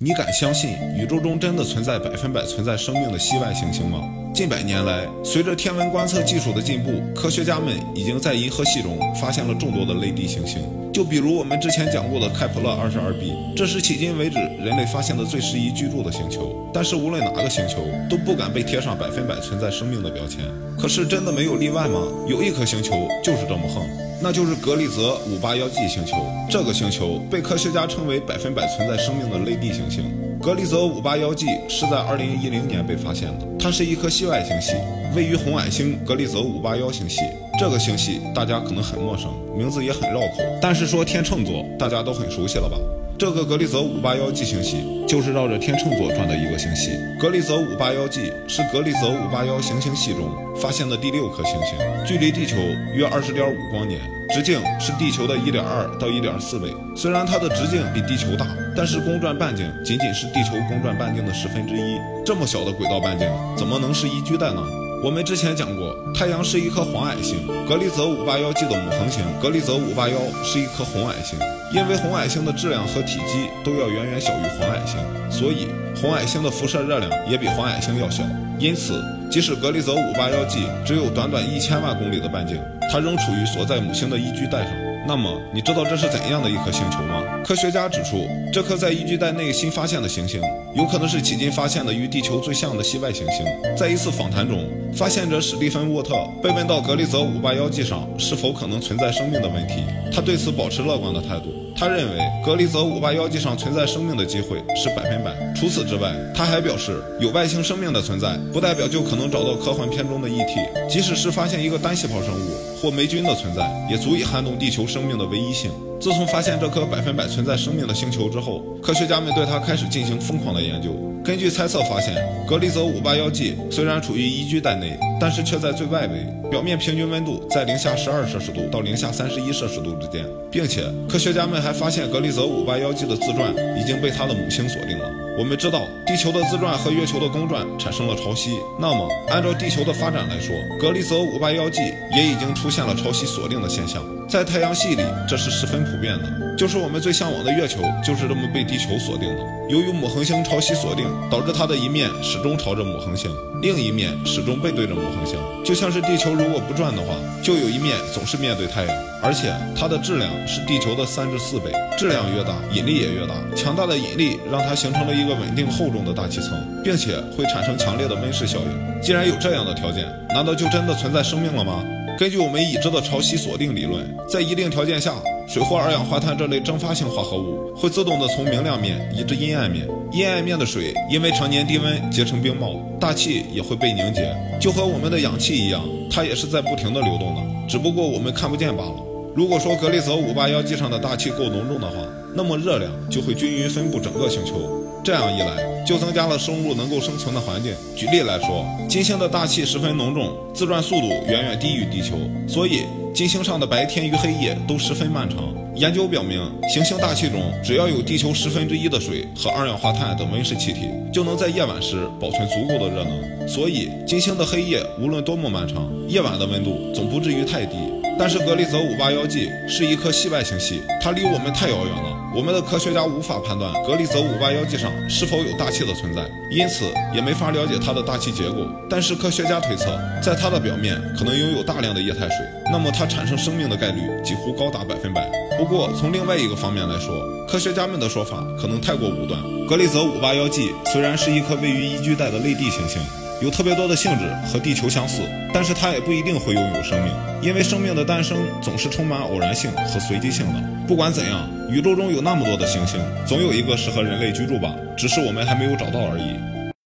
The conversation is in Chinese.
你敢相信宇宙中真的存在百分百存在生命的系外行星吗？近百年来，随着天文观测技术的进步，科学家们已经在银河系中发现了众多的类地行星。就比如我们之前讲过的开普勒二十二 b，这是迄今为止人类发现的最适宜居住的星球。但是无论哪个星球都不敢被贴上百分百存在生命的标签。可是真的没有例外吗？有一颗星球就是这么横，那就是格力泽五八幺 G 星球。这个星球被科学家称为百分百存在生命的类地行星。格力泽五八幺 G 是在二零一零年被发现的，它是一颗系外星系，位于红矮星格力泽五八幺星系。这个星系大家可能很陌生，名字也很绕口，但是说天秤座，大家都很熟悉了吧？这个格里泽五八幺 G 星系就是绕着天秤座转的一个星系。格里泽五八幺 G 是格里泽五八幺行星系中发现的第六颗行星，距离地球约二十点五光年，直径是地球的一点二到一点四倍。虽然它的直径比地球大，但是公转半径仅仅是地球公转半径的十分之一。这么小的轨道半径，怎么能是宜居带呢？我们之前讲过，太阳是一颗黄矮星，格里泽五八幺 G 的母恒星格里泽五八幺是一颗红矮星。因为红矮星的质量和体积都要远远小于黄矮星，所以红矮星的辐射热量也比黄矮星要小。因此，即使格里泽五八幺 G 只有短短一千万公里的半径，它仍处于所在母星的宜居带上。那么，你知道这是怎样的一颗星球吗？科学家指出，这颗在宜居带内新发现的行星，有可能是迄今发现的与地球最像的系外行星。在一次访谈中，发现者史蒂芬·沃特被问到格利泽五八幺 G 上是否可能存在生命的问题，他对此保持乐观的态度。他认为格里泽五八幺 G 上存在生命的机会是百分百。除此之外，他还表示，有外星生命的存在，不代表就可能找到科幻片中的 ET。即使是发现一个单细胞生物或霉菌的存在，也足以撼动地球生命的唯一性。自从发现这颗百分百存在生命的星球之后，科学家们对它开始进行疯狂的研究。根据猜测发现，格里泽五八幺 G 虽然处于宜居带内，但是却在最外围，表面平均温度在零下十二摄氏度到零下三十一摄氏度之间，并且科学家们还发现格里泽五八幺 G 的自转已经被它的母星锁定了。我们知道，地球的自转和月球的公转产生了潮汐。那么，按照地球的发展来说，格里泽五八幺 G 也已经出现了潮汐锁定的现象。在太阳系里，这是十分普遍的。就是我们最向往的月球，就是这么被地球锁定的。由于母恒星潮汐锁定，导致它的一面始终朝着母恒星，另一面始终背对着母恒星。就像是地球如果不转的话，就有一面总是面对太阳。而且它的质量是地球的三至四倍，质量越大，引力也越大。强大的引力让它形成了一个稳定厚重的大气层，并且会产生强烈的温室效应。既然有这样的条件，难道就真的存在生命了吗？根据我们已知的潮汐锁定理论，在一定条件下，水或二氧化碳这类蒸发性化合物会自动的从明亮面移至阴暗面，阴暗面的水因为常年低温结成冰帽，大气也会被凝结，就和我们的氧气一样，它也是在不停的流动的，只不过我们看不见罢了。如果说格里泽五八幺 G 上的大气够浓重的话，那么热量就会均匀分布整个星球，这样一来就增加了生物能够生存的环境。举例来说，金星的大气十分浓重，自转速度远远低于地球，所以金星上的白天与黑夜都十分漫长。研究表明，行星大气中只要有地球十分之一的水和二氧化碳等温室气体，就能在夜晚时保存足够的热能。所以，金星的黑夜无论多么漫长，夜晚的温度总不至于太低。但是格里泽五八幺 G 是一颗系外星系，它离我们太遥远了，我们的科学家无法判断格里泽五八幺 G 上是否有大气的存在，因此也没法了解它的大气结构。但是科学家推测，在它的表面可能拥有大量的液态水，那么它产生生命的概率几乎高达百分百。不过从另外一个方面来说，科学家们的说法可能太过武断。格里泽五八幺 G 虽然是一颗位于宜居带的类地行星。有特别多的性质和地球相似，但是它也不一定会拥有生命，因为生命的诞生总是充满偶然性和随机性的。不管怎样，宇宙中有那么多的行星，总有一个适合人类居住吧，只是我们还没有找到而已。